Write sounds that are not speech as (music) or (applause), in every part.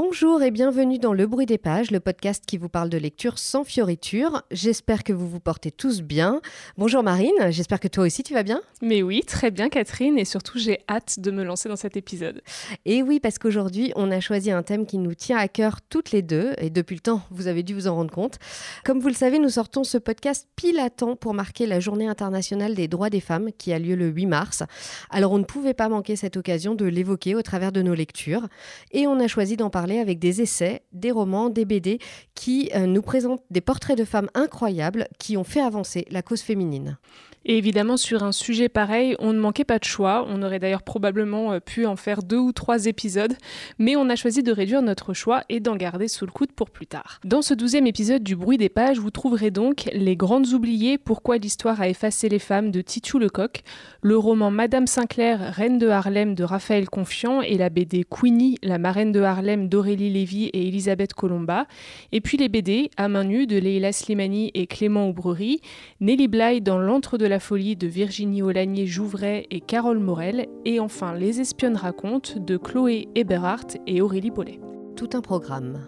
Bonjour et bienvenue dans Le Bruit des Pages, le podcast qui vous parle de lecture sans fioriture. J'espère que vous vous portez tous bien. Bonjour Marine, j'espère que toi aussi tu vas bien. Mais oui, très bien Catherine, et surtout j'ai hâte de me lancer dans cet épisode. Et oui, parce qu'aujourd'hui on a choisi un thème qui nous tient à cœur toutes les deux, et depuis le temps vous avez dû vous en rendre compte. Comme vous le savez, nous sortons ce podcast pile à temps pour marquer la journée internationale des droits des femmes qui a lieu le 8 mars. Alors on ne pouvait pas manquer cette occasion de l'évoquer au travers de nos lectures, et on a choisi d'en parler avec des essais, des romans, des BD qui euh, nous présentent des portraits de femmes incroyables qui ont fait avancer la cause féminine. Et évidemment, sur un sujet pareil, on ne manquait pas de choix. On aurait d'ailleurs probablement euh, pu en faire deux ou trois épisodes, mais on a choisi de réduire notre choix et d'en garder sous le coude pour plus tard. Dans ce douzième épisode du Bruit des pages, vous trouverez donc Les Grandes Oubliées, Pourquoi l'histoire a effacé les femmes de Titu Lecoq, le roman Madame Sinclair, Reine de Harlem de Raphaël Confiant et la BD Queenie, la marraine de Harlem d'Aurélie Lévy et Elisabeth Colomba, et puis les BD À main nue de Leila Slimani et Clément Oubrerie, Nelly Bly dans L'antre de la folie de Virginie Olagnier-Jouvray et Carole Morel, et enfin Les espionnes racontent de Chloé Eberhardt et Aurélie Paulet. Tout un programme.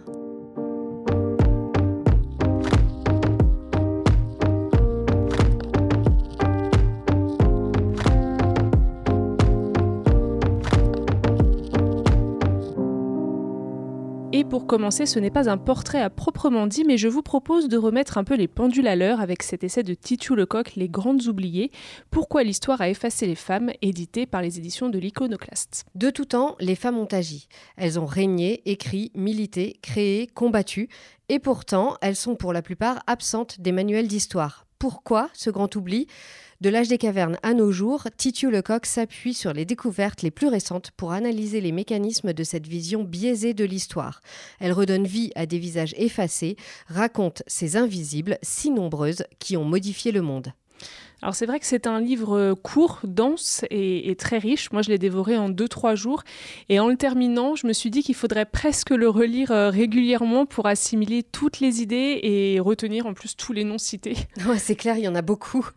Commencer, ce n'est pas un portrait à proprement dit, mais je vous propose de remettre un peu les pendules à l'heure avec cet essai de Titu Lecoq, Les Grandes Oubliées, Pourquoi l'histoire a effacé les femmes, édité par les éditions de l'Iconoclaste. De tout temps, les femmes ont agi. Elles ont régné, écrit, milité, créé, combattu, et pourtant, elles sont pour la plupart absentes des manuels d'histoire. Pourquoi ce grand oubli? De l'âge des cavernes à nos jours, Titu Lecoq s'appuie sur les découvertes les plus récentes pour analyser les mécanismes de cette vision biaisée de l'histoire. Elle redonne vie à des visages effacés, raconte ces invisibles si nombreuses qui ont modifié le monde. Alors c'est vrai que c'est un livre euh, court, dense et, très riche. Moi je l'ai dévoré en 2-3 jours et en le terminant je me suis dit qu'il faudrait presque le relire euh, régulièrement pour assimiler toutes les idées et retenir en plus tous les noms cités. (laughs) Ouais, c'est clair, il y en a beaucoup.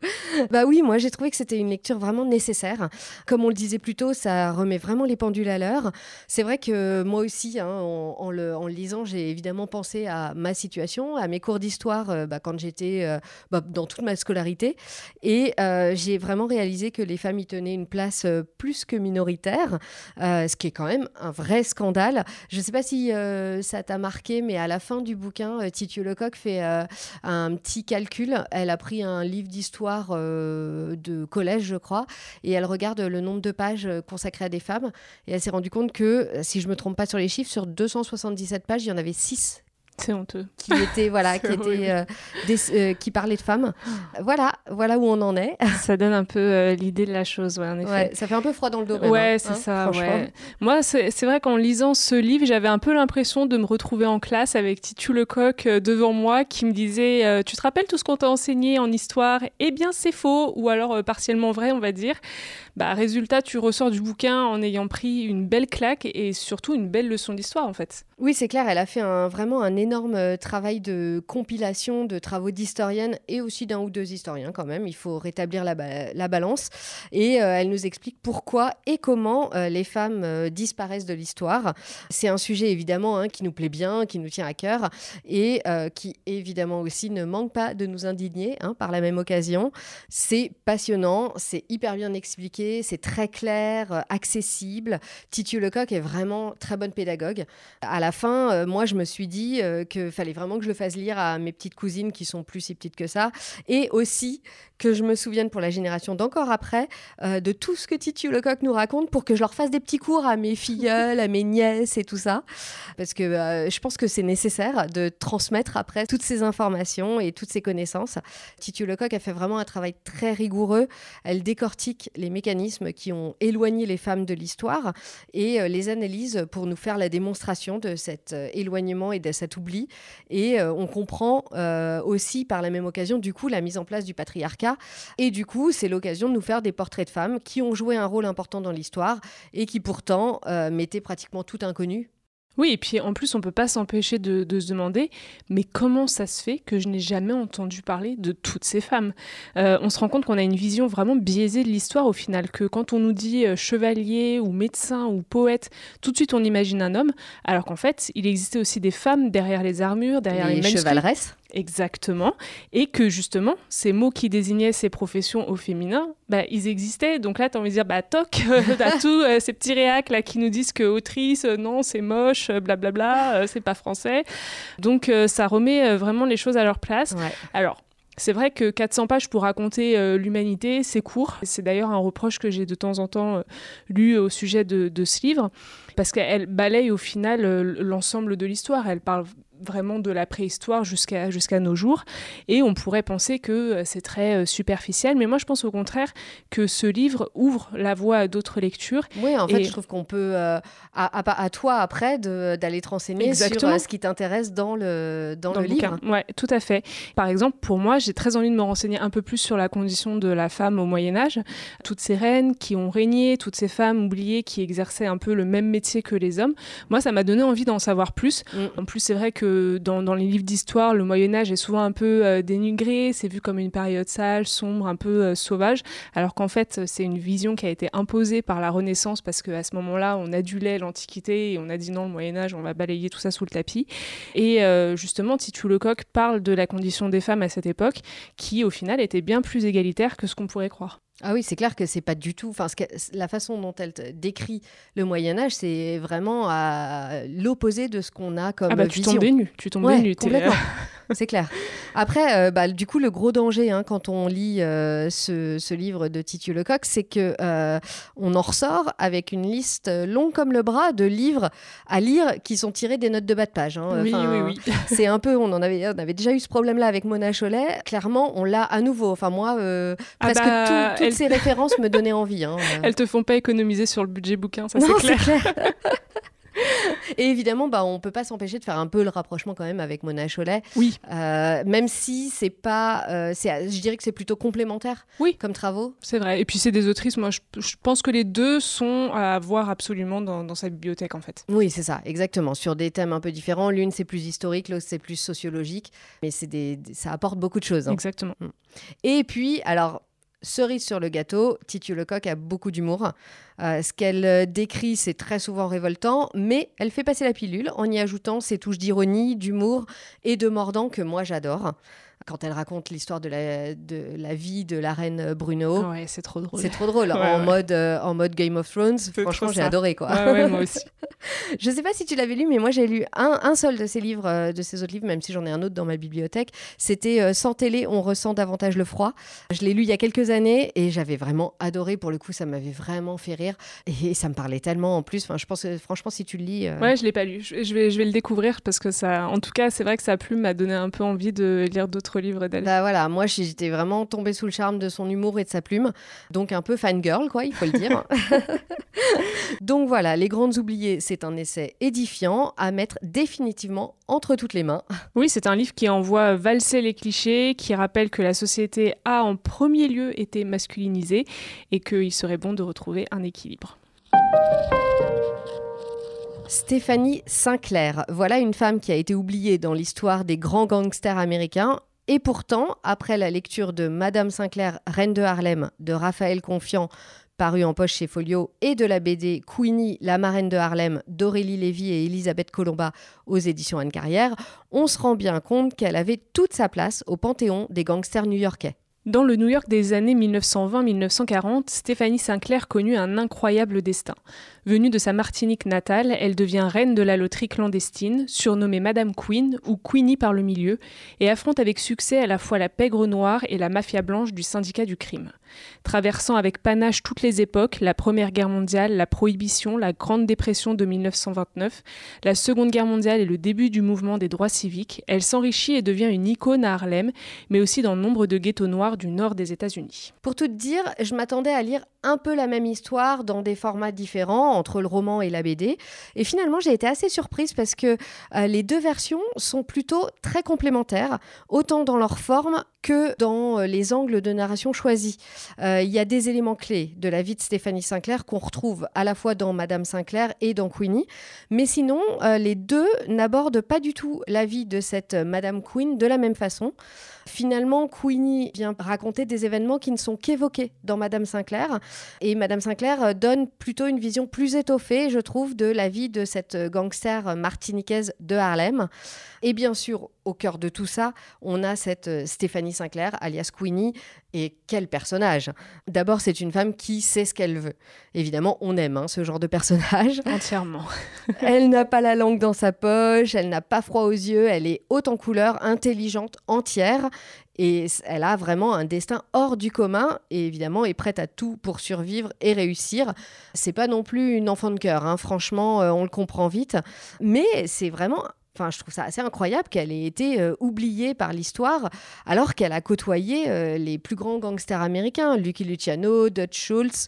bah oui, moi j'ai trouvé que c'était une lecture vraiment nécessaire. Comme on le disait plus tôt, ça remet vraiment les pendules à l'heure. C'est vrai que moi aussi, hein, en, le, lisant, j'ai évidemment pensé à ma situation, à mes cours d'histoire euh, bah, quand j'étais bah, dans toute ma scolarité. Et et euh, j'ai vraiment réalisé que les femmes y tenaient une place euh, plus que minoritaire, euh, ce qui est quand même un vrai scandale. Je ne sais pas si ça t'a marqué, mais à la fin du bouquin, Titu Lecoq fait un petit calcul. Elle a pris un livre d'histoire de collège, je crois, et elle regarde le nombre de pages consacrées à des femmes. Et elle s'est rendue compte que, si je ne me trompe pas sur les chiffres, sur 277 pages, il y en avait 6 c'est honteux. Qui était voilà, (laughs) qui était euh, euh, qui parlait de femmes. Voilà, voilà où on en est. (laughs) Ça donne un peu euh, l'idée de la chose, ouais, en effet. ça fait un peu froid dans le dos. Ouais, c'est hein, ça. Moi, c'est vrai qu'en lisant ce livre, j'avais un peu l'impression de me retrouver en classe avec Titu Lecoq devant moi, qui me disait "Tu te rappelles tout ce qu'on t'a enseigné en histoire? Eh bien, c'est faux, ou alors partiellement vrai, on va dire." Bah, résultat, tu ressors du bouquin en ayant pris une belle claque et surtout une belle leçon d'histoire, en fait. Oui, c'est clair. Elle a fait un, vraiment un énorme euh, travail de compilation de travaux d'historienne et aussi d'un ou deux historiens quand même. Il faut rétablir la, la balance. Et euh, elle nous explique pourquoi et comment euh, les femmes disparaissent de l'histoire. C'est un sujet évidemment hein, qui nous plaît bien, qui nous tient à cœur et qui évidemment aussi ne manque pas de nous indigner hein, par la même occasion. C'est passionnant, c'est hyper bien expliqué, c'est très clair, accessible. Titu Lecoq est vraiment très bonne pédagogue. À la fin, moi je me suis dit qu'il fallait vraiment que je le fasse lire à mes petites cousines qui sont plus si petites que ça. Et aussi que je me souvienne pour la génération d'encore après euh, de tout ce que Titu Lecoq nous raconte pour que je leur fasse des petits cours à mes filleules, à mes nièces et tout ça. Parce que euh, je pense que c'est nécessaire de transmettre après toutes ces informations et toutes ces connaissances. Titu Lecoq a fait vraiment un travail très rigoureux. Elle décortique les mécanismes qui ont éloigné les femmes de l'histoire et euh, les analyse pour nous faire la démonstration de cet éloignement et de cet oubli. Et on comprend aussi par la même occasion du coup la mise en place du patriarcat. Et du coup, c'est l'occasion de nous faire des portraits de femmes qui ont joué un rôle important dans l'histoire et qui pourtant euh, m'étaient pratiquement tout inconnues Oui, et puis en plus, on peut pas s'empêcher de, se demander, mais comment ça se fait que je n'ai jamais entendu parler de toutes ces femmes? Euh, On se rend compte qu'on a une vision vraiment biaisée de l'histoire au final, que quand on nous dit euh, chevalier ou médecin ou poète, tout de suite on imagine un homme, alors qu'en fait, il existait aussi des femmes derrière les armures, derrière les, les chevaleresses. Exactement. Et que justement, ces mots qui désignaient ces professions au féminin, bah, ils existaient. Donc là, tu as envie de dire, bah toc, (laughs) t'as tous euh, ces petits réacs là qui nous disent que autrice, euh, non, c'est moche, blablabla, bla, bla, c'est pas français. Donc euh, ça remet vraiment les choses à leur place. Alors, c'est vrai que 400 pages pour raconter l'humanité, c'est court. C'est d'ailleurs un reproche que j'ai de temps en temps lu au sujet de, de ce livre, parce qu'elle balaye au final l'ensemble de l'histoire. Elle parle vraiment de la préhistoire jusqu'à jusqu'à nos jours. Et on pourrait penser que euh, c'est très euh, superficiel, mais moi je pense au contraire que ce livre ouvre la voie à d'autres lectures. Oui, en fait, je trouve qu'on peut, euh, à, à, toi après, d'aller te renseigner sur ce qui t'intéresse dans le, dans, le, livre. Oui, tout à fait. Par exemple, pour moi, j'ai très envie de me renseigner un peu plus sur la condition de la femme au Moyen Âge. Toutes ces reines qui ont régné, toutes ces femmes oubliées qui exerçaient un peu le même métier que les hommes. Moi, ça m'a donné envie d'en savoir plus. Mm. En plus, c'est vrai que dans, les livres d'histoire, le Moyen Âge est souvent un peu euh, dénigré, c'est vu comme une période sale, sombre, un peu euh, sauvage, alors qu'en fait c'est une vision qui a été imposée par la Renaissance parce qu'à ce moment-là on adulait l'Antiquité et on a dit non le Moyen Âge on va balayer tout ça sous le tapis. Et euh, justement Titu Lecoq parle de la condition des femmes à cette époque qui au final était bien plus égalitaire que ce qu'on pourrait croire. Ah oui, c'est clair que c'est pas du tout. Enfin, la façon dont elle décrit le Moyen Âge, c'est vraiment à l'opposé de ce qu'on a comme ah bah, vision. Tu tombes nu, tu tombes nu. Complètement. (laughs) c'est clair. Après, euh, bah, du coup, le gros danger hein, quand on lit euh, ce, livre de Titu Lecoq, c'est que euh, on en ressort avec une liste longue comme le bras de livres à lire qui sont tirés des notes de bas de page. Hein. oui, oui, oui. (laughs) c'est un peu, on en avait, on avait déjà eu ce problème-là avec Mona Cholet. Clairement, on l'a à nouveau. Enfin, moi, ah presque bah, toutes ces références me donnaient envie. Hein, (laughs) Elles te font pas économiser sur le budget bouquin, ça c'est clair. (laughs) Et évidemment, bah, on peut pas s'empêcher de faire un peu le rapprochement quand même avec Mona Cholet. Oui. Euh, même si c'est pas, euh, je dirais que c'est plutôt complémentaire. Oui. Comme travaux. C'est vrai. Et puis c'est des autrices. Moi, je, pense que les deux sont à voir absolument dans, sa bibliothèque en fait. Oui, c'est ça, exactement. Sur des thèmes un peu différents. L'une c'est plus historique, l'autre c'est plus sociologique. Mais c'est des, ça apporte beaucoup de choses. Hein. Exactement. Mm. Et puis, alors Cerise sur le gâteau, Titu Lecoq a beaucoup d'humour. Euh, ce qu'elle euh, décrit, c'est très souvent révoltant, mais elle fait passer la pilule en y ajoutant ses touches d'ironie, d'humour et de mordant que moi j'adore quand elle raconte l'histoire de la, de la vie de la reine Bruno. Ouais, c'est trop drôle. C'est trop drôle. en, Mode, euh, en mode Game of Thrones, franchement, j'ai adoré. Quoi. Ouais, moi aussi. (laughs) je sais pas si tu l'avais lu, mais moi, j'ai lu un, un, seul de ses livres, euh, de ses autres livres, même si j'en ai un autre dans ma bibliothèque. C'était euh, Sans télé, on ressent davantage le froid. Je l'ai lu il y a quelques années et j'avais vraiment adoré. Pour le coup, ça m'avait vraiment fait rire. Et, ça me parlait tellement en plus. Enfin, je pense franchement, si tu le lis. Ouais, je l'ai pas lu. Je, vais, je vais le découvrir parce que ça, en tout cas, c'est vrai que sa plume m'a donné un peu envie de lire d'autres livre d'elle. Bah voilà, moi j'étais vraiment tombée sous le charme de son humour et de sa plume, donc un peu fangirl quoi, il faut le dire. (laughs) donc voilà, Les Grandes Oubliées, c'est un essai édifiant à mettre définitivement entre toutes les mains. Oui, c'est un livre qui envoie valser les clichés, qui rappelle que la société a en premier lieu été masculinisée et qu'il serait bon de retrouver un équilibre. Stéphanie Sinclair, voilà une femme qui a été oubliée dans l'histoire des grands gangsters américains. Et pourtant, après la lecture de Madame Sinclair, Reine de Harlem, de Raphaël Confiant, paru en poche chez Folio, et de la BD Queenie, la marraine de Harlem, d'Aurélie Lévy et Elisabeth Colomba aux éditions Anne Carrière, on se rend bien compte qu'elle avait toute sa place au panthéon des gangsters new-yorkais. Dans le New York des années 1920-1940, Stéphanie Sinclair connut un incroyable destin. Venue de sa Martinique natale, elle devient reine de la loterie clandestine, surnommée Madame Queen ou Queenie par le milieu, et affronte avec succès à la fois la pègre noire et la mafia blanche du syndicat du crime. Traversant avec panache toutes les époques, la Première Guerre mondiale, la Prohibition, la Grande Dépression de 1929, la Seconde Guerre mondiale et le début du mouvement des droits civiques, elle s'enrichit et devient une icône à Harlem, mais aussi dans nombre de ghettos noirs du nord des États-Unis. Pour tout dire, je m'attendais à lire un peu la même histoire dans des formats différents entre le roman et la BD. Et finalement, j'ai été assez surprise parce que euh, les deux versions sont plutôt très complémentaires, autant dans leur forme que dans les angles de narration choisis. Il y a des éléments clés de la vie de Stéphanie Sinclair qu'on retrouve à la fois dans Madame Sinclair et dans Queenie, mais sinon, les deux n'abordent pas du tout la vie de cette Madame Queen de la même façon. Finalement, Queenie vient raconter des événements qui ne sont qu'évoqués dans Madame Sinclair. Et Madame Sinclair euh, donne plutôt une vision plus étoffée, je trouve, de la vie de cette gangster martiniquaise de Harlem. Et bien sûr, au cœur de tout ça, on a cette euh, Stéphanie Sinclair, alias Queenie. Et quel personnage? D'abord, c'est une femme qui sait ce qu'elle veut. Évidemment, on aime hein, ce genre de personnage. (laughs) Entièrement. (laughs) elle n'a pas la langue dans sa poche, elle n'a pas froid aux yeux, elle est haute en couleur, intelligente, entière. Et elle a vraiment un destin hors du commun et évidemment est prête à tout pour survivre et réussir. C'est pas non plus une enfant de cœur, hein. franchement, euh, on le comprend vite. Mais c'est vraiment Enfin, je trouve ça assez incroyable qu'elle ait été euh, oubliée par l'histoire alors qu'elle a côtoyé euh, les plus grands gangsters américains, Lucky Luciano, Dutch Schultz.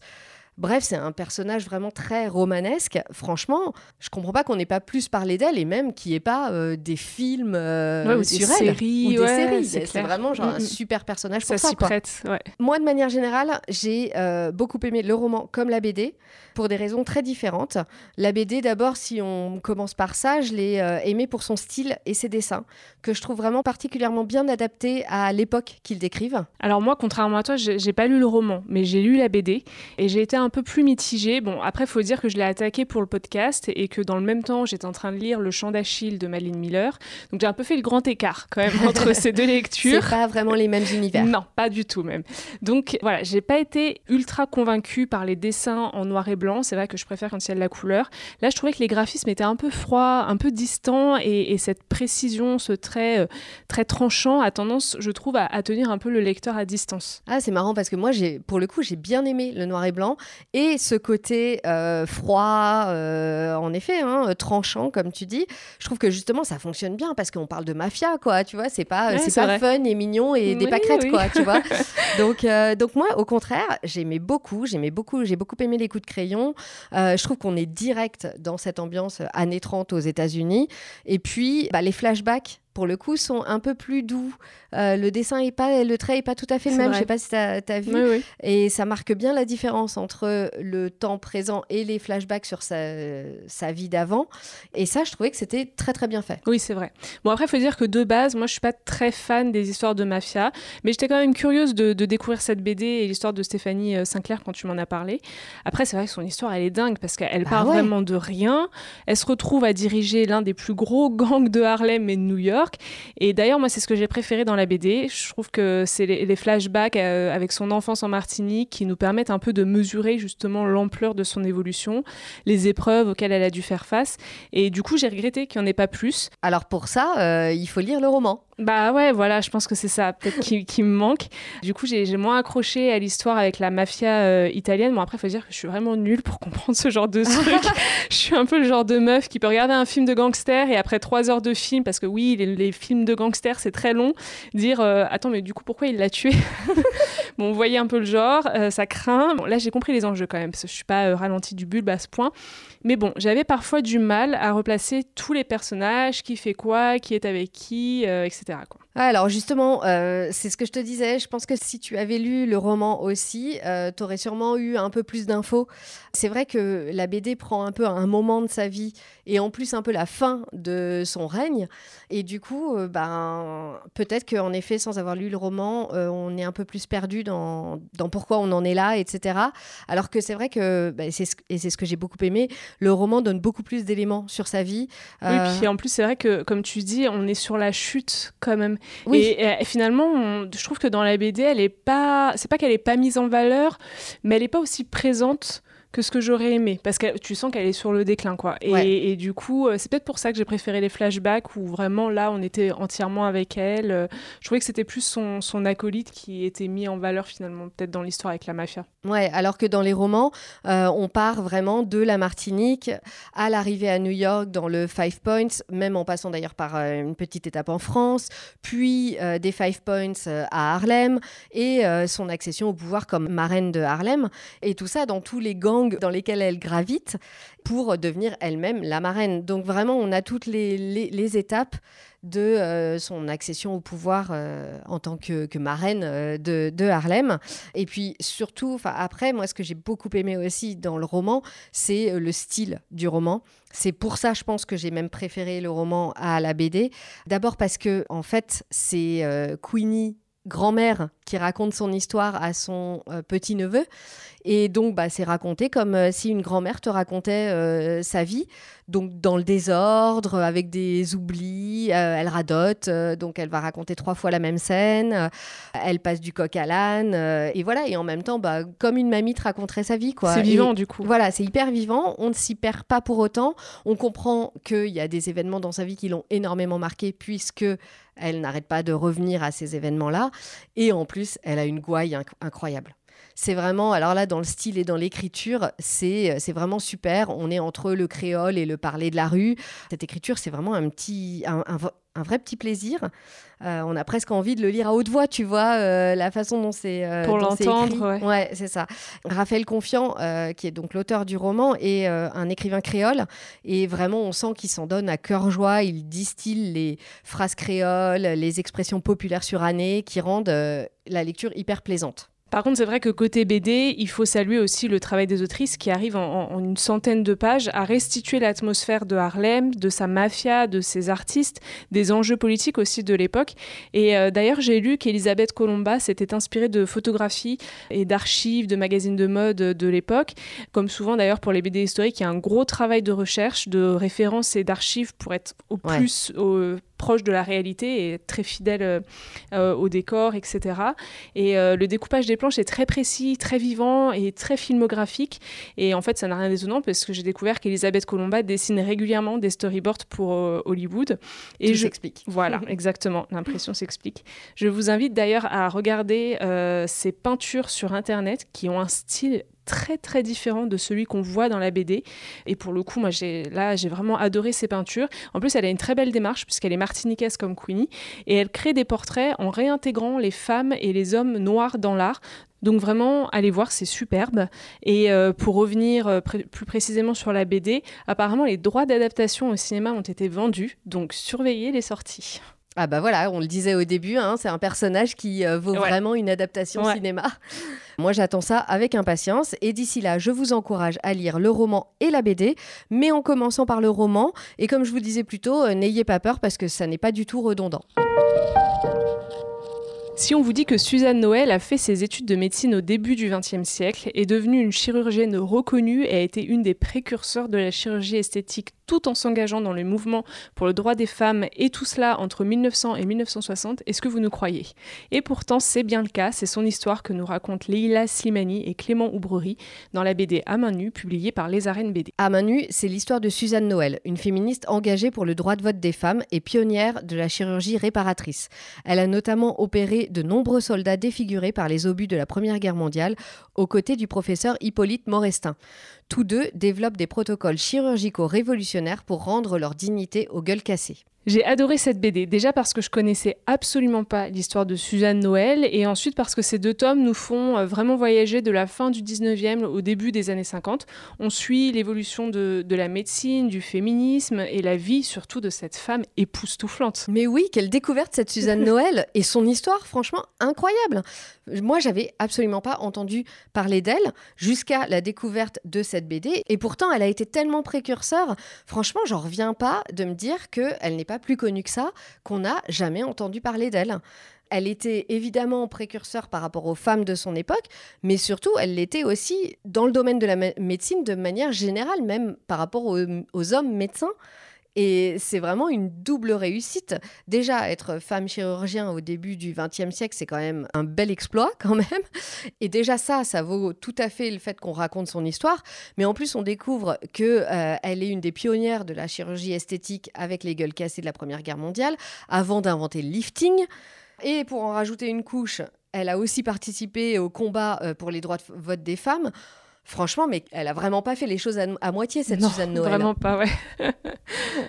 Bref, c'est un personnage vraiment très romanesque. Franchement, je comprends pas qu'on n'ait pas plus parlé d'elle et même qu'il n'y ait pas euh, des films ou sur des séries, ou des séries. C'est vraiment genre un super personnage pour ça. ça prête, Moi, de manière générale, j'ai beaucoup aimé le roman comme la BD pour des raisons très différentes. La BD, d'abord, si on commence par ça, je l'ai euh, aimé pour son style et ses dessins, que je trouve vraiment particulièrement bien adaptés à l'époque qu'ils décrivent. Alors moi, contrairement à toi, j'ai pas lu le roman, mais j'ai lu la BD et j'ai été un peu plus mitigée. Bon, après, il faut dire que je l'ai attaqué pour le podcast et que dans le même temps, j'étais en train de lire Le Chant d'Achille de Maline Miller. Donc j'ai un peu fait le grand écart quand même (laughs) entre ces deux lectures. C'est pas vraiment les mêmes univers. Non, pas du tout même. Donc voilà, j'ai pas été ultra convaincue par les dessins en noir et blanc c'est vrai que je préfère quand il y a de la couleur. Là, je trouvais que les graphismes étaient un peu froids, un peu distants, et, cette précision, ce trait euh, très tranchant, a tendance, je trouve, à, tenir un peu le lecteur à distance. Ah, c'est marrant parce que moi, j'ai, pour le coup, j'ai bien aimé le noir et blanc et ce côté euh, froid, euh, en effet, hein, tranchant, comme tu dis. Je trouve que justement, ça fonctionne bien parce qu'on parle de mafia, quoi. Tu vois, c'est pas, c'est pas fun et mignon et des pâquerettes, quoi. Tu vois. (laughs) donc, donc moi, au contraire, j'aimais beaucoup, j'aimais beaucoup, j'ai beaucoup aimé les coups de crayon. Euh, je trouve qu'on est direct dans cette ambiance années 30 aux États-Unis. Et puis, bah, les flashbacks pour le coup, sont un peu plus doux. Euh, le dessin est pas, le trait est pas tout à fait le même. Je sais pas si tu as, vu. Et ça marque bien la différence entre le temps présent et les flashbacks sur sa, sa vie d'avant. Et ça, je trouvais que c'était très très bien fait. Oui, c'est vrai. Bon, après, il faut dire que de base, moi, je suis pas très fan des histoires de mafia, mais j'étais quand même curieuse de, découvrir cette BD et l'histoire de Stéphanie euh, Sinclair quand tu m'en as parlé. Après, c'est vrai que son histoire, elle est dingue parce qu'elle bah part vraiment de rien. Elle se retrouve à diriger l'un des plus gros (laughs) gangs de Harlem et de New York. Et d'ailleurs, moi, c'est ce que j'ai préféré dans la BD. Je trouve que c'est les, flashbacks euh, avec son enfance en Martinique qui nous permettent un peu de mesurer justement l'ampleur de son évolution, les épreuves auxquelles elle a dû faire face. Et du coup, j'ai regretté qu'il n'y en ait pas plus. Alors pour ça, euh, il faut lire le roman. Bah ouais, voilà, je pense que c'est ça peut-être qui, me manque. Du coup, j'ai moins accroché à l'histoire avec la mafia euh, italienne. Bon, après, il faut dire que je suis vraiment nulle pour comprendre ce genre de (laughs) truc. je suis un peu le genre de meuf qui peut regarder un film de gangster et après trois heures de film, parce que oui, les, films de gangster, c'est très long, dire euh, Attends, mais du coup, pourquoi il l'a tué? (laughs) Bon, vous voyez un peu le genre, euh, ça craint. Bon, là, j'ai compris les enjeux quand même, parce que je suis pas ralenti du bulbe à ce point. Mais bon, j'avais parfois du mal à replacer tous les personnages, qui fait quoi, qui est avec qui, etc. Quoi. Alors justement, euh, c'est ce que je te disais. Je pense que si tu avais lu le roman aussi, euh, tu aurais sûrement eu un peu plus d'infos. C'est vrai que la BD prend un peu un moment de sa vie et en plus un peu la fin de son règne. Et du coup, euh, ben, peut-être qu'en effet, sans avoir lu le roman, on est un peu plus perdu dans, dans, pourquoi on en est là, etc. Alors que c'est vrai que, ben, c'est ce, et c'est ce que j'ai beaucoup aimé, le roman donne beaucoup plus d'éléments sur sa vie. Oui, puis en plus, c'est vrai que, comme tu dis, on est sur la chute quand même. Et, finalement, je trouve que dans la BD, elle est pas, c'est pas qu'elle est pas mise en valeur, mais elle est pas aussi présente que ce que j'aurais aimé. Parce que tu sens qu'elle est sur le déclin quoi. Et, du coup euh, c'est peut-être pour ça que j'ai préféré les flashbacks où vraiment là on était entièrement avec elle. Euh, je trouvais que c'était plus son, son, acolyte qui était mis en valeur finalement peut-être dans l'histoire avec la mafia. Ouais alors que dans les romans euh, on part vraiment de la Martinique à l'arrivée à New York dans le Five Points même en passant d'ailleurs par une petite étape en France puis des Five Points à Harlem et son accession au pouvoir comme marraine de Harlem. Et tout ça dans tous les gangs dans lesquels elle gravite pour devenir elle-même la marraine. Donc vraiment, on a toutes les, étapes de euh, son accession au pouvoir euh, en tant que, marraine euh, de, Harlem. Et puis surtout, après, moi, ce que j'ai beaucoup aimé aussi dans le roman, c'est le style du roman. C'est pour ça, je pense que j'ai même préféré le roman à la BD. D'abord parce que, en fait, c'est Queenie grand-mère qui raconte son histoire à son euh, petit-neveu. Et donc, bah, c'est raconté comme euh, si une grand-mère te racontait euh, sa vie. Donc, dans le désordre, avec des oublis, elle radote. donc, elle va raconter trois fois la même scène. elle passe du coq à l'âne. et voilà. Et en même temps, bah, comme une mamie te raconterait sa vie. C'est vivant, du coup. Voilà, c'est hyper vivant. On ne s'y perd pas pour autant. On comprend qu'il y a des événements dans sa vie qui l'ont énormément marqué, puisque elle n'arrête pas de revenir à ces événements-là. Et en plus, elle a une gouaille incroyable. C'est vraiment, alors là, dans le style et dans l'écriture, c'est vraiment super. On est entre le créole et le parler de la rue. Cette écriture, c'est vraiment un petit, un vrai petit plaisir. Euh, on a presque envie de le lire à haute voix, tu vois, euh, la façon dont c'est euh, pour l'entendre. Ouais, c'est ça. Raphaël Confiant, qui est donc l'auteur du roman, est un écrivain créole et vraiment on sent qu'il s'en donne à cœur joie. Il distille les phrases créoles, les expressions populaires surannées qui rendent la lecture hyper plaisante. Par contre, c'est vrai que côté BD, il faut saluer aussi le travail des autrices qui arrivent en, une centaine de pages à restituer l'atmosphère de Harlem, de sa mafia, de ses artistes, des enjeux politiques aussi de l'époque. Et euh, d'ailleurs, j'ai lu qu'Elisabeth Colomba s'était inspirée de photographies et d'archives de magazines de mode de l'époque. Comme souvent d'ailleurs pour les BD historiques, il y a un gros travail de recherche, de référence et d'archives pour être au plus proche de la réalité et très fidèle euh, euh, au décor, etc. Et euh, le découpage des planches est très précis, très vivant et très filmographique. Et en fait, ça n'a rien d'étonnant parce que j'ai découvert qu'Elisabeth Colomba dessine régulièrement des storyboards pour Hollywood. Et Tout je... s'explique. Voilà, (laughs) exactement. L'impression s'explique. Je vous invite d'ailleurs à regarder ces peintures sur Internet qui ont un style très très différent de celui qu'on voit dans la BD. Et pour le coup, moi, j'ai, là, j'ai vraiment adoré ses peintures. En plus, elle a une très belle démarche puisqu'elle est martiniquaise comme Queenie et elle crée des portraits en réintégrant les femmes et les hommes noirs dans l'art. Donc vraiment, allez voir, c'est superbe. Et euh, pour revenir euh, plus précisément sur la BD, apparemment les droits d'adaptation au cinéma ont été vendus, donc surveillez les sorties. Ah bah voilà, on le disait au début, hein, c'est un personnage qui euh, vaut vraiment une adaptation cinéma. Moi j'attends ça avec impatience et d'ici là je vous encourage à lire le roman et la BD, mais en commençant par le roman et comme je vous disais plus tôt, euh, n'ayez pas peur parce que ça n'est pas du tout redondant. Si on vous dit que Suzanne Noël a fait ses études de médecine au début du XXe siècle, est devenue une chirurgienne reconnue et a été une des précurseurs de la chirurgie esthétique tout en s'engageant dans le mouvement pour le droit des femmes et tout cela entre 1900 et 1960, est-ce que vous nous croyez? Et pourtant, c'est bien le cas, c'est son histoire que nous racontent Leila Slimani et Clément Oubrerie dans la BD À main publiée par Les Arènes BD. À main c'est l'histoire de Suzanne Noël, une féministe engagée pour le droit de vote des femmes et pionnière de la chirurgie réparatrice. Elle a notamment opéré de nombreux soldats défigurés par les obus de la Première Guerre mondiale, aux côtés du professeur Hippolyte Morestin. Tous deux développent des protocoles chirurgicaux révolutionnaires pour rendre leur dignité aux gueules cassées. J'ai adoré cette BD, déjà parce que je connaissais absolument pas l'histoire de Suzanne Noël, et ensuite parce que ces deux tomes nous font euh, vraiment voyager de la fin du 19e au début des années 50. On suit l'évolution de, la médecine, du féminisme, et la vie surtout de cette femme époustouflante. Mais oui, quelle découverte cette Suzanne (laughs) Noël, et son histoire, franchement, incroyable. Moi, j'avais absolument pas entendu parler d'elle jusqu'à la découverte de cette BD, et pourtant, elle a été tellement précurseur. Franchement, j'en reviens pas de me dire qu'elle n'est pas plus connue que ça, qu'on n'a jamais entendu parler d'elle. Elle était évidemment précurseur par rapport aux femmes de son époque, mais surtout, elle l'était aussi dans le domaine de la médecine de manière générale, même par rapport aux hommes médecins. Et c'est vraiment une double réussite. Déjà, être femme chirurgien au début du XXe siècle, c'est quand même un bel exploit (laughs) quand même. Et déjà ça, ça vaut tout à fait le fait qu'on raconte son histoire. Mais en plus, on découvre qu'elle euh, est une des pionnières de la chirurgie esthétique avec les gueules cassées de la Première Guerre mondiale, avant d'inventer le lifting. Et pour en rajouter une couche, elle a aussi participé au combat euh, pour les droits de vote des femmes. Franchement, mais elle a vraiment pas fait les choses à, moitié, cette Suzanne Noël. Vraiment pas, ouais. (laughs)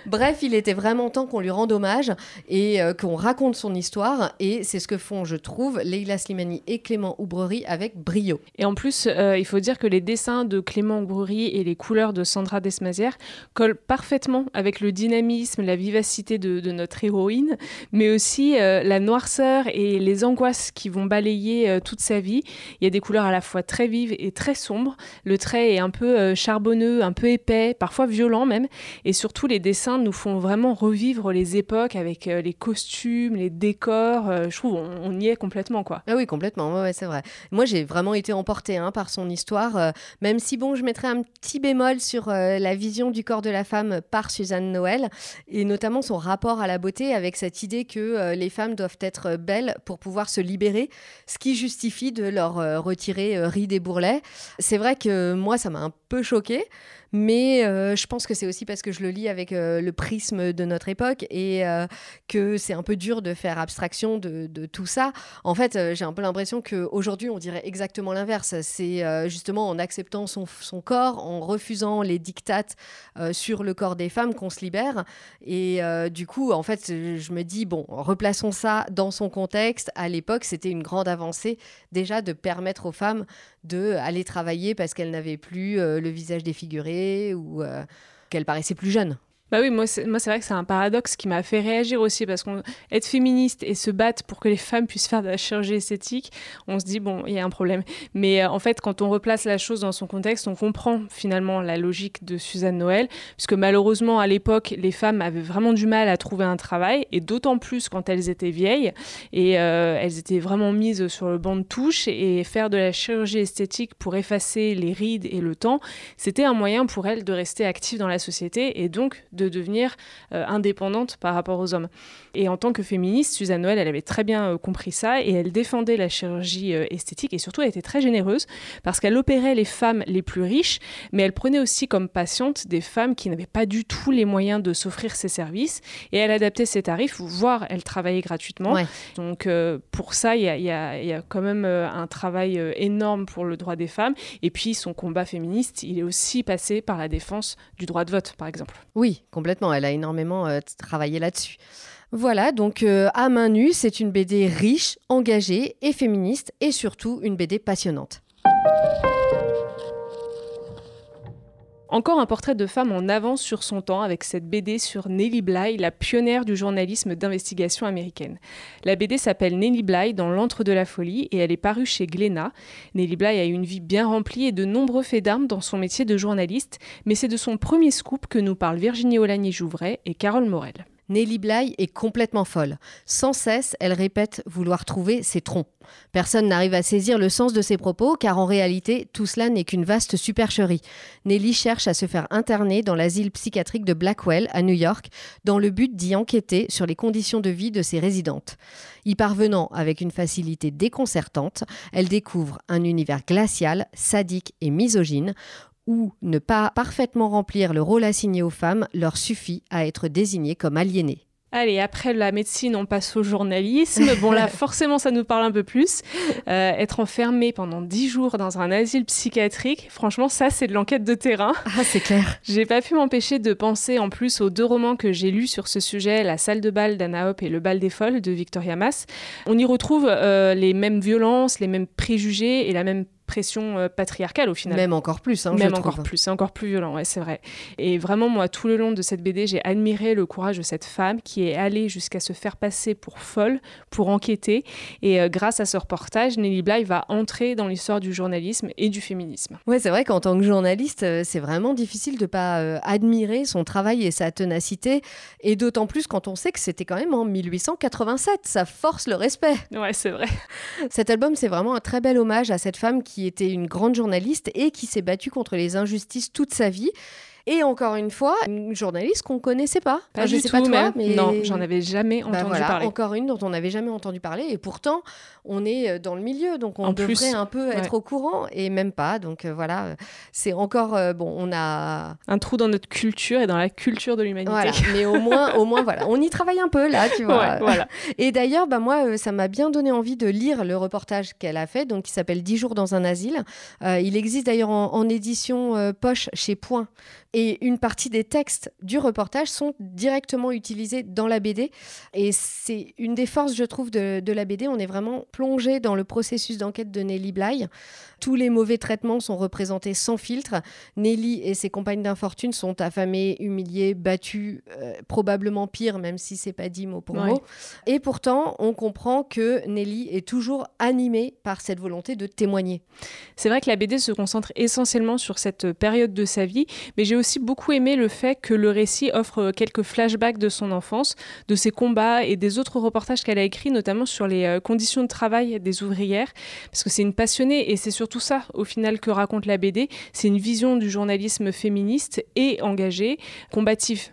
Bref, il était vraiment temps qu'on lui rende hommage et euh, qu'on raconte son histoire. Et c'est ce que font, je trouve, Leila Slimani et Clément Oubrerie avec brio. Et en plus, euh, il faut dire que les dessins de Clément Oubrerie et les couleurs de Sandra Desmazières collent parfaitement avec le dynamisme, la vivacité de, notre héroïne, mais aussi euh, la noirceur et les angoisses qui vont balayer toute sa vie. Il y a des couleurs à la fois très vives et très sombres. Le trait est un peu euh, charbonneux, un peu épais, parfois violent même. Et surtout, les dessins nous font vraiment revivre les époques avec euh, les costumes, les décors. Euh, je trouve on, y est complètement, quoi. Ah oui, complètement. Ouais, c'est vrai. Moi, j'ai vraiment été emportée hein, par son histoire. même si, bon, je mettrais un petit bémol sur la vision du corps de la femme par Suzanne Noël et notamment son rapport à la beauté avec cette idée que les femmes doivent être belles pour pouvoir se libérer, ce qui justifie de leur retirer rides et bourrelets. C'est vrai que moi, ça m'a un peu choqué. Mais euh, je pense que c'est aussi parce que je le lis avec euh, le prisme de notre époque et euh, que c'est un peu dur de faire abstraction de, tout ça. En fait, j'ai un peu l'impression qu'aujourd'hui, on dirait exactement l'inverse. C'est justement en acceptant son, son, corps, en refusant les dictates sur le corps des femmes qu'on se libère. Et du coup, en fait, je me dis, bon, replaçons ça dans son contexte. À l'époque, c'était une grande avancée déjà de permettre aux femmes de aller travailler parce qu'elles n'avaient plus le visage défiguré ou euh, qu'elle paraissait plus jeune. Bah oui, moi c'est, vrai que c'est un paradoxe qui m'a fait réagir aussi parce qu'être féministe et se battre pour que les femmes puissent faire de la chirurgie esthétique, on se dit bon, il y a un problème. Mais euh, en fait, quand on replace la chose dans son contexte, on comprend finalement la logique de Suzanne Noël, puisque malheureusement à l'époque, les femmes avaient vraiment du mal à trouver un travail et d'autant plus quand elles étaient vieilles et euh, elles étaient vraiment mises sur le banc de touche et faire de la chirurgie esthétique pour effacer les rides et le temps, c'était un moyen pour elles de rester actives dans la société et donc de devenir euh, indépendante par rapport aux hommes. Et en tant que féministe, Suzanne Noël, elle avait très bien euh, compris ça et elle défendait la chirurgie euh, esthétique et surtout elle était très généreuse parce qu'elle opérait les femmes les plus riches, mais elle prenait aussi comme patiente des femmes qui n'avaient pas du tout les moyens de s'offrir ses services et elle adaptait ses tarifs, voire elle travaillait gratuitement. Donc pour ça, il y, y a, quand même un travail énorme pour le droit des femmes. Et puis son combat féministe, il est aussi passé par la défense du droit de vote, par exemple. Oui, complètement. Elle a énormément euh, travaillé là-dessus. Voilà, donc euh, à main nue, c'est une BD riche, engagée et féministe, et surtout une BD passionnante. Encore un portrait de femme en avance sur son temps avec cette BD sur Nellie Bly, la pionnière du journalisme d'investigation américaine. La BD s'appelle Nellie Bly dans l'antre de la folie et elle est parue chez Glénat. Nellie Bly a eu une vie bien remplie et de nombreux faits d'armes dans son métier de journaliste, mais c'est de son premier scoop que nous parlent Virginie Olagny-Jouvray et Carole Morel. Nelly Bly est complètement folle. Sans cesse, elle répète vouloir trouver ses troncs. Personne n'arrive à saisir le sens de ses propos, car en réalité, tout cela n'est qu'une vaste supercherie. Nelly cherche à se faire interner dans l'asile psychiatrique de Blackwell, à New York, dans le but d'y enquêter sur les conditions de vie de ses résidentes. Y parvenant avec une facilité déconcertante, elle découvre un univers glacial, sadique et misogyne, ou ne pas parfaitement remplir le rôle assigné aux femmes leur suffit à être désignées comme aliénées. Allez, après la médecine, on passe au journalisme. Bon, là, (laughs) forcément, ça nous parle un peu plus. Euh, être enfermé pendant dix jours dans un asile psychiatrique, franchement, ça, c'est de l'enquête de terrain. Ah, c'est clair. J'ai pas pu m'empêcher de penser en plus aux deux romans que j'ai lus sur ce sujet, La salle de bal d'Anna Hope et Le bal des folles de Victoria Mass. On y retrouve euh, les mêmes violences, les mêmes préjugés et la même pression euh, patriarcale au final. Même encore plus, hein, Même encore plus, c'est encore plus violent, ouais, c'est vrai. Et vraiment, moi, tout le long de cette BD, j'ai admiré le courage de cette femme qui est allée jusqu'à se faire passer pour folle, pour enquêter. Et euh, grâce à ce reportage, Nelly Bly va entrer dans l'histoire du journalisme et du féminisme. Ouais, c'est vrai qu'en tant que journaliste, euh, c'est vraiment difficile de pas admirer son travail et sa ténacité. Et d'autant plus quand on sait que c'était quand même en 1887. Ça force le respect. Ouais, c'est vrai. Cet album, c'est vraiment un très bel hommage à cette femme qui qui était une grande journaliste et qui s'est battue contre les injustices toute sa vie. Et encore une fois, une journaliste qu'on connaissait pas. Pas du tout, toi, mais non, j'en avais jamais bah entendu parler. Encore une dont on n'avait jamais entendu parler, et pourtant on est euh, dans le milieu, donc on devrait un peu être au courant, et même pas. Donc euh, voilà, c'est encore euh, bon, on a un trou dans notre culture et dans la culture de l'humanité. mais au moins, au moins voilà, on y travaille un peu là, tu vois. voilà. (laughs) Et d'ailleurs, bah moi, ça m'a bien donné envie de lire le reportage qu'elle a fait, donc qui s'appelle 10 jours dans un asile. il existe d'ailleurs en, en édition poche chez Point. Et une partie des textes du reportage sont directement utilisés dans la BD. Et c'est une des forces, je trouve, de, de la BD. On est vraiment plongé dans le processus d'enquête de Nelly Bly. Tous les mauvais traitements sont représentés sans filtre. Nelly et ses compagnes d'infortune sont affamées, humiliées, battues, euh, probablement pire, même si c'est pas dit mot pour mot. Et pourtant, on comprend que Nelly est toujours animée par cette volonté de témoigner. C'est vrai que la BD se concentre essentiellement sur cette période de sa vie, mais j'ai aussi beaucoup aimé le fait que le récit offre quelques flashbacks de son enfance, de ses combats et des autres reportages qu'elle a écrits, notamment sur les euh, conditions de travail des ouvrières, parce que c'est une passionnée et c'est surtout tout ça, au final, que raconte la BD. C'est une vision du journalisme féministe et engagé, combatif.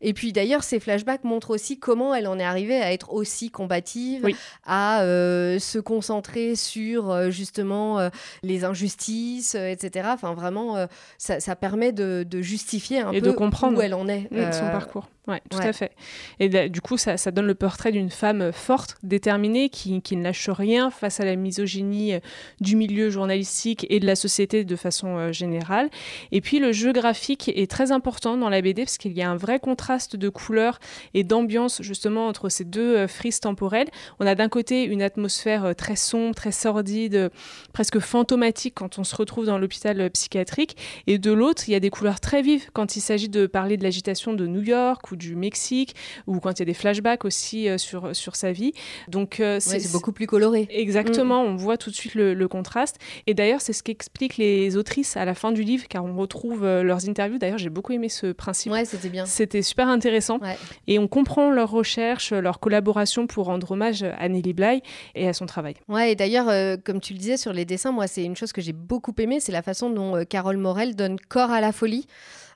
Et puis d'ailleurs, ces flashbacks montrent aussi comment elle en est arrivée à être aussi combative, à euh, se concentrer sur euh, justement euh, les injustices, etc. Enfin, vraiment, ça, permet de, justifier un et peu de comprendre où elle en est. Mmh, son parcours. Oui, tout à fait. Et du coup, ça, donne le portrait d'une femme forte, déterminée, qui, qui, ne lâche rien face à la misogynie du milieu journalistique et de la société de façon euh, générale. Et puis le jeu graphique est très important dans la BD parce qu'il y a un vrai contraste de couleurs et d'ambiance justement entre ces deux euh, frises temporelles. On a d'un côté une atmosphère euh, très sombre, très sordide, presque fantomatique quand on se retrouve dans l'hôpital psychiatrique, et de l'autre, il y a des couleurs très vives quand il s'agit de parler de l'agitation de New York ou du Mexique, ou quand il y a des flashbacks aussi sur, sur sa vie. Donc c'est beaucoup plus coloré. Exactement, mm. on voit tout de suite le, le contraste. Et d'ailleurs, c'est ce qu'expliquent les autrices à la fin du livre, car on retrouve euh, leurs interviews. D'ailleurs, j'ai beaucoup aimé ce principe. Ouais, c'était bien. C'était super intéressant. Et on comprend leurs recherches, leur collaboration pour rendre hommage à Nelly Bly et à son travail. Ouais, et d'ailleurs, euh, comme tu le disais sur les dessins, moi, c'est une chose que j'ai beaucoup aimé, c'est la façon dont euh, Carole Morel donne corps à la folie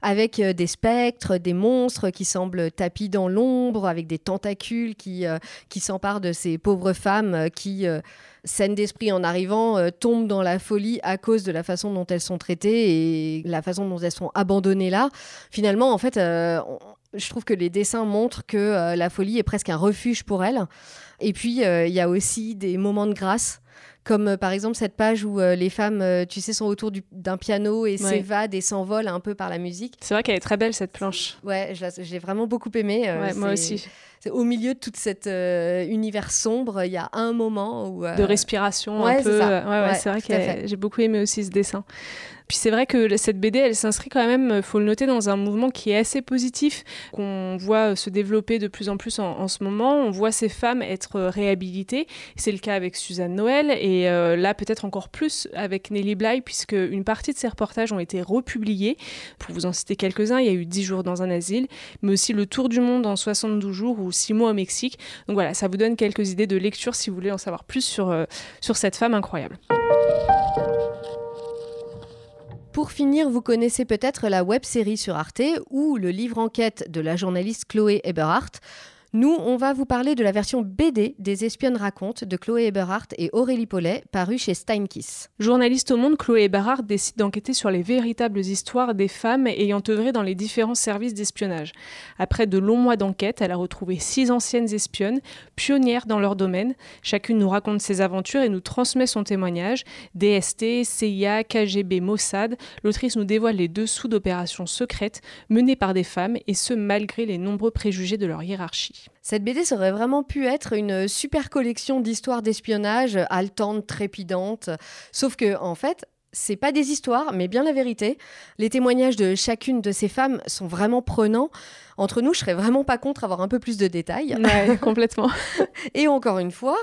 avec des spectres, des monstres qui semblent tapis dans l'ombre, avec des tentacules qui, qui s'emparent de ces pauvres femmes qui scène d'esprit en arrivant euh, tombe dans la folie à cause de la façon dont elles sont traitées et la façon dont elles sont abandonnées là. Finalement, en fait, euh, je trouve que les dessins montrent que euh, la folie est presque un refuge pour elles. Et puis, il y a aussi des moments de grâce comme par exemple cette page où les femmes, tu sais, sont autour d'un piano et s'évadent et s'envolent un peu par la musique. C'est vrai qu'elle est très belle cette planche. Ouais, j'ai vraiment beaucoup aimé. moi aussi au milieu de tout cet euh, univers sombre, il y a un moment où... De respiration un peu. Ouais, c'est vrai que j'ai beaucoup aimé aussi ce dessin. Puis c'est vrai que cette BD, elle s'inscrit quand même, euh, faut le noter, dans un mouvement qui est assez positif, qu'on voit euh, se développer de plus en plus en, ce moment. On voit ces femmes être euh, réhabilitées. C'est le cas avec Suzanne Noël et là peut-être encore plus avec Nelly Bly, puisque une partie de ces reportages ont été republiés. Pour vous en citer quelques-uns, il y a eu 10 jours dans un asile, mais aussi le tour du monde en 72 jours ou 6 mois au Mexique. Donc voilà, ça vous donne quelques idées de lecture si vous voulez en savoir plus sur, sur cette femme incroyable. Pour finir, vous connaissez peut-être la web série sur Arte ou le livre enquête de la journaliste Chloé Eberhardt. Nous, on va vous parler de la version BD des Espionnes racontent de Chloé Eberhardt et Aurélie Paulet, paru chez Steinkiss. Journaliste au monde, Chloé Eberhardt décide d'enquêter sur les véritables histoires des femmes ayant œuvré dans les différents services d'espionnage. Après de longs mois d'enquête, elle a retrouvé six anciennes espionnes, pionnières dans leur domaine. Chacune nous raconte ses aventures et nous transmet son témoignage. DST, CIA, KGB, Mossad, l'autrice nous dévoile les dessous d'opérations secrètes menées par des femmes, et ce malgré les nombreux préjugés de leur hiérarchie. Cette BD aurait vraiment pu être une super collection d'histoires d'espionnage haletantes, trépidantes. Sauf que, en fait, c'est pas des histoires, mais bien la vérité. Les témoignages de chacune de ces femmes sont vraiment prenants. Entre nous, je serais vraiment pas contre avoir un peu plus de détails. Ouais, (laughs) complètement. Et encore une fois,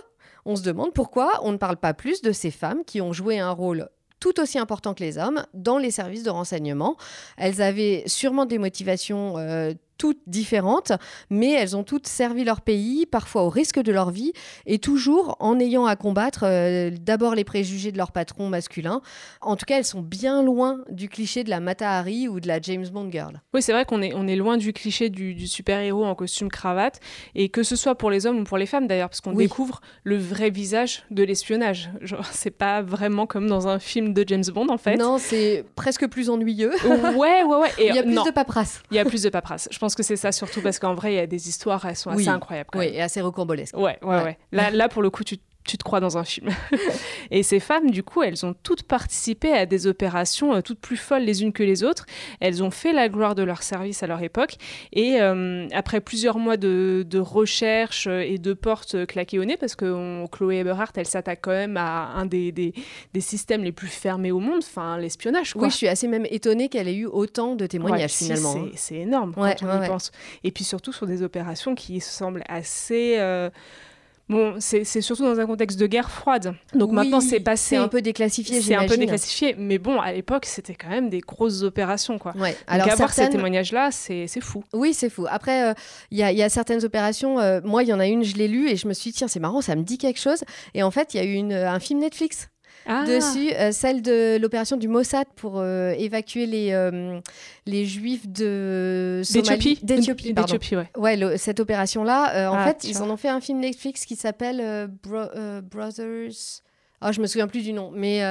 on se demande pourquoi on ne parle pas plus de ces femmes qui ont joué un rôle tout aussi important que les hommes dans les services de renseignement. Elles avaient sûrement des motivations euh, toutes différentes, mais elles ont toutes servi leur pays, parfois au risque de leur vie, et toujours en ayant à combattre euh, d'abord les préjugés de leur patron masculin. En tout cas, elles sont bien loin du cliché de la Mata Hari ou de la James Bond girl. Oui, c'est vrai qu'on est, on est loin du cliché du, super-héros en costume cravate, et que ce soit pour les hommes ou pour les femmes d'ailleurs, parce qu'on découvre le vrai visage de l'espionnage. Genre, c'est pas vraiment comme dans un film de James Bond en fait. Non, c'est presque plus ennuyeux. ouais, ouais, ouais. Et il y a plus de paperasse. Il y a plus de paperasse. Je pense que c'est ça surtout parce qu'en vrai, il y a des histoires, elles sont assez incroyables. oui, et assez rocambolesques. Ouais, ouais, ouais. Là, là, pour le coup, tu tu te crois dans un film. (laughs) et ces femmes, du coup, elles ont toutes participé à des opérations euh, toutes plus folles les unes que les autres. Elles ont fait la gloire de leur service à leur époque. Et euh, après plusieurs mois de, de, recherche euh, et de portes claquées au nez, parce que Chloé Eberhardt, elle s'attaque quand même à un des, des, des, systèmes les plus fermés au monde, enfin l'espionnage. Oui, je suis assez même étonnée qu'elle ait eu autant de témoignages finalement. C'est énorme quand on y pense. Et puis surtout sur des opérations qui semblent assez... Bon, c'est surtout dans un contexte de guerre froide. Donc maintenant, c'est passé. C'est un peu déclassifié, C'est un peu déclassifié, mais bon, à l'époque, c'était quand même des grosses opérations, quoi. Ouais. Alors, Donc, avoir ces témoignages-là, c'est fou. Oui, c'est fou. Après, euh, il y, a certaines opérations. Euh, moi, il y en a une, je l'ai lue et je me suis dit, tiens, c'est marrant, ça me dit quelque chose. Et en fait, il y a eu une, un film Netflix ah. dessus, euh, celle de l'opération du Mossad pour euh, évacuer les, euh, les juifs de d'Éthiopie. D'Éthiopie, ouais. Ouais, cette opération-là, en ah, fait, ils en ont fait un film Netflix qui s'appelle Brothers. Oh, je me souviens plus du nom, mais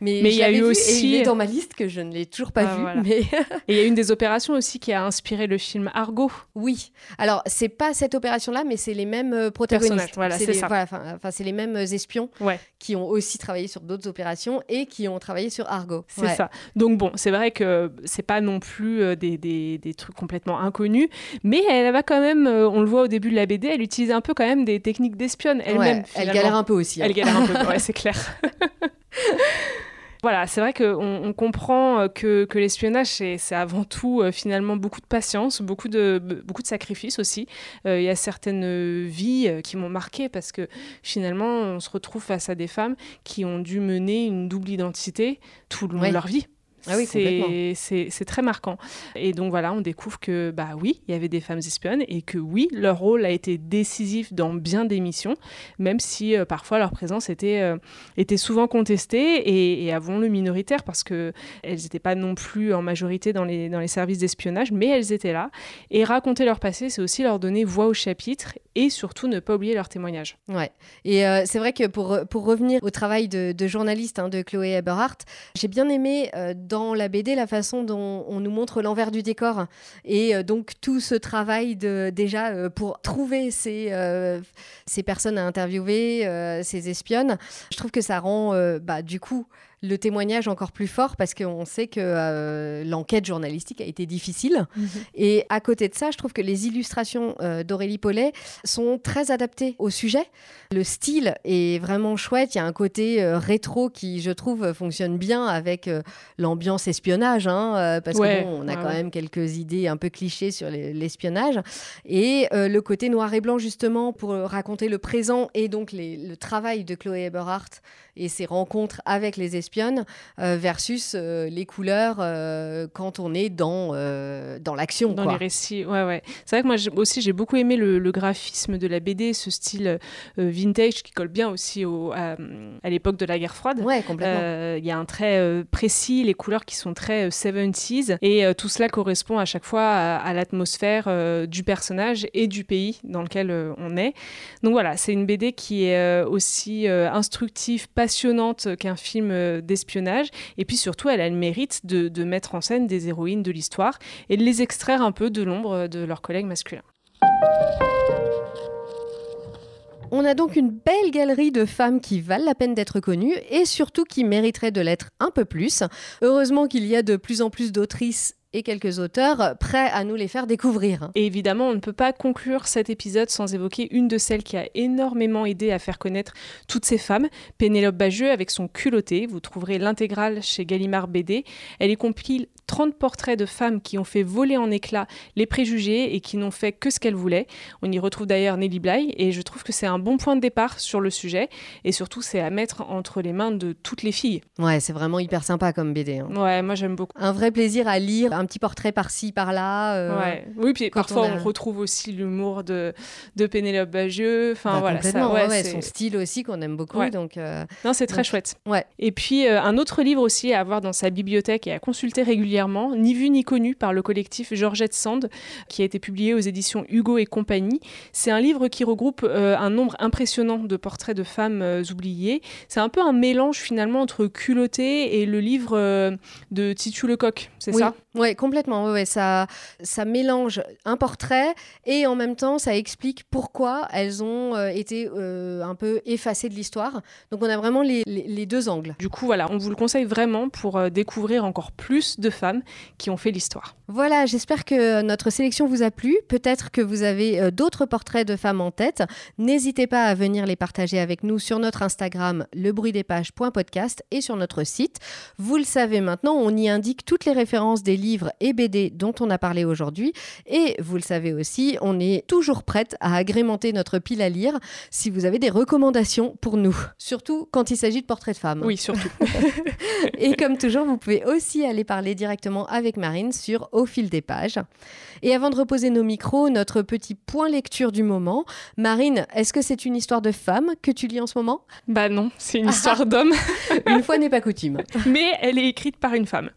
mais, il y a eu aussi. il est dans ma liste que je ne l'ai toujours pas ah, vu. Mais... (laughs) et il y a une des opérations aussi qui a inspiré le film Argo. Oui. Alors, c'est pas cette opération-là, mais c'est les mêmes euh, protagonistes. Voilà, c'est ça. Enfin, c'est les mêmes euh, espions qui ont aussi travaillé sur d'autres opérations et qui ont travaillé sur Argo. C'est ça. Donc, bon, c'est vrai que c'est pas non plus euh, des, des, des, trucs complètement inconnus, mais elle va quand même, on le voit au début de la BD, elle utilise un peu quand même des techniques d'espionne elle-même. elle galère un peu aussi. (laughs) Elle galère un peu, ouais, c'est clair. (laughs) Voilà, c'est vrai qu'on on comprend euh, que, que l'espionnage, c'est avant tout euh, finalement beaucoup de patience, beaucoup de, beaucoup de sacrifices aussi. Euh, il y a certaines vies qui m'ont marqué parce que finalement, on se retrouve face à des femmes qui ont dû mener une double identité tout le long de leur vie. Ah oui, c'est très marquant. Et donc voilà, on découvre que bah oui, il y avait des femmes espionnes et que oui, leur rôle a été décisif dans bien des missions, même si euh, parfois leur présence était, euh, était souvent contestée et, et avons le minoritaire parce que elles n'étaient pas non plus en majorité dans les, dans les services d'espionnage, mais elles étaient là. Et raconter leur passé, c'est aussi leur donner voix au chapitre et surtout ne pas oublier leur témoignage. Ouais. Et euh, c'est vrai que pour, pour revenir au travail de, journaliste hein, de Chloé Eberhardt, j'ai bien aimé dans la BD la façon dont on nous montre l'envers du décor et euh, donc tout ce travail de déjà euh, pour trouver ces, euh, ces personnes à interviewer, ces espionnes. Je trouve que ça rend bah, du coup le témoignage encore plus fort parce qu'on sait que euh, l'enquête journalistique a été difficile. Mhm. Et à côté de ça, je trouve que les illustrations euh, d'Aurélie Paulet sont très adaptées au sujet. Le style est vraiment chouette. Il y a un côté euh, rétro qui, je trouve, fonctionne bien avec l'ambiance espionnage, hein, parce qu'on a quand même quelques idées un peu clichés sur l'espionnage. Et le côté noir et blanc, justement, pour raconter le présent et donc le travail de Chloé Eberhardt et ses rencontres avec les espionnes euh, versus euh, les couleurs euh, quand on est dans, dans l'action. Dans les récits, ouais, ouais. C'est vrai que moi aussi j'ai beaucoup aimé le, graphisme de la BD, ce style vintage qui colle bien aussi au, à, l'époque de la guerre froide. Ouais, complètement. Il y a un trait précis, les couleurs qui sont très 70s et tout cela correspond à chaque fois à, l'atmosphère du personnage et du pays dans lequel on est. Donc voilà, c'est une BD qui est aussi instructive, passionnante qu'un film euh, d'espionnage. Et puis surtout, elle a le mérite de, mettre en scène des héroïnes de l'histoire et de les extraire un peu de l'ombre de leurs collègues masculins. On a donc une belle galerie de femmes qui valent la peine d'être connues et surtout qui mériteraient de l'être un peu plus. Heureusement qu'il y a de plus en plus d'autrices et quelques auteurs prêts à nous les faire découvrir. Et évidemment, on ne peut pas conclure cet épisode sans évoquer une de celles qui a énormément aidé à faire connaître toutes ces femmes, Pénélope Bageux avec son culotté. Vous trouverez l'intégrale chez Gallimard BD. Elle y compile 30 portraits de femmes qui ont fait voler en éclats les préjugés et qui n'ont fait que ce qu'elles voulaient. On y retrouve d'ailleurs Nelly Bly et je trouve que c'est un bon point de départ sur le sujet et surtout c'est à mettre entre les mains de toutes les filles. Ouais, c'est vraiment hyper sympa comme BD. Hein. Ouais, moi j'aime beaucoup. Un vrai plaisir à lire un petit portrait par-ci, par-là. Ouais. Oui, puis parfois on, retrouve aussi l'humour de, de Pénélope Bagieux. Enfin, bah, voilà, ça, ouais, son style aussi qu'on aime beaucoup. Donc, non, c'est très chouette. Ouais. Et puis, un autre livre aussi à avoir dans sa bibliothèque et à consulter régulièrement, Ni vu ni connu par le collectif Georgette Sand, qui a été publié aux éditions Hugo et compagnie. C'est un livre qui regroupe un nombre impressionnant de portraits de femmes oubliées. C'est un peu un mélange finalement entre culotté et le livre euh, de Titu Lecoq, c'est ça? Oui, complètement. Ouais, ça, ça mélange un portrait et en même temps ça explique pourquoi elles ont euh, été euh, un peu effacées de l'histoire. Donc on a vraiment les, les, deux angles. Du coup, voilà, on vous le conseille vraiment pour découvrir encore plus de femmes qui ont fait l'histoire. Voilà, j'espère que notre sélection vous a plu. Peut-être que vous avez d'autres portraits de femmes en tête. N'hésitez pas à venir les partager avec nous sur notre Instagram, lebruitdespages.podcast et sur notre site. Vous le savez maintenant, on y indique toutes les références des livres et BD dont on a parlé aujourd'hui. Et vous le savez aussi, on est toujours prête à agrémenter notre pile à lire si vous avez des recommandations pour nous. Surtout quand il s'agit de portraits de femmes. Oui, surtout. (laughs) et comme toujours, vous pouvez aussi aller parler directement avec Marine sur Au fil des pages. Et avant de reposer nos micros, notre petit point lecture du moment. Marine, est-ce que c'est une histoire de femme que tu lis en ce moment? Bah non, c'est une histoire d'homme. (laughs) une fois n'est pas coutume. Mais elle est écrite par une femme.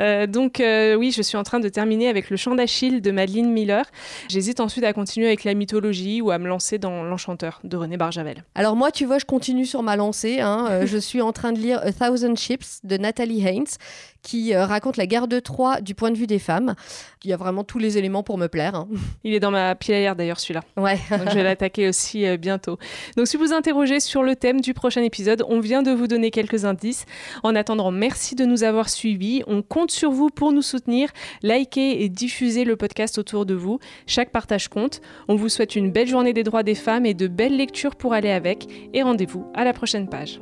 Euh, donc euh, oui, je suis en train de terminer avec Le chant d'Achille de Madeleine Miller. J'hésite ensuite à continuer avec la mythologie ou à me lancer dans L'Enchanteur de René Barjavel. Alors moi, tu vois, je continue sur ma lancée. Hein. Euh, (laughs) je suis en train de lire A Thousand Ships de Nathalie Haynes qui euh, raconte la guerre de Troie du point de vue des femmes. Il y a vraiment tous les éléments pour me plaire. Hein. Il est dans ma lire d'ailleurs celui-là. Ouais. (laughs) Donc je vais l'attaquer aussi euh, bientôt. Donc si vous interrogez sur le thème du prochain épisode, on vient de vous donner quelques indices. En attendant, merci de nous avoir suivis. On compte sur vous pour nous soutenir. Likez et diffusez le podcast autour de vous. Chaque partage compte. On vous souhaite une belle journée des droits des femmes et de belles lectures pour aller avec. Et rendez-vous à la prochaine page.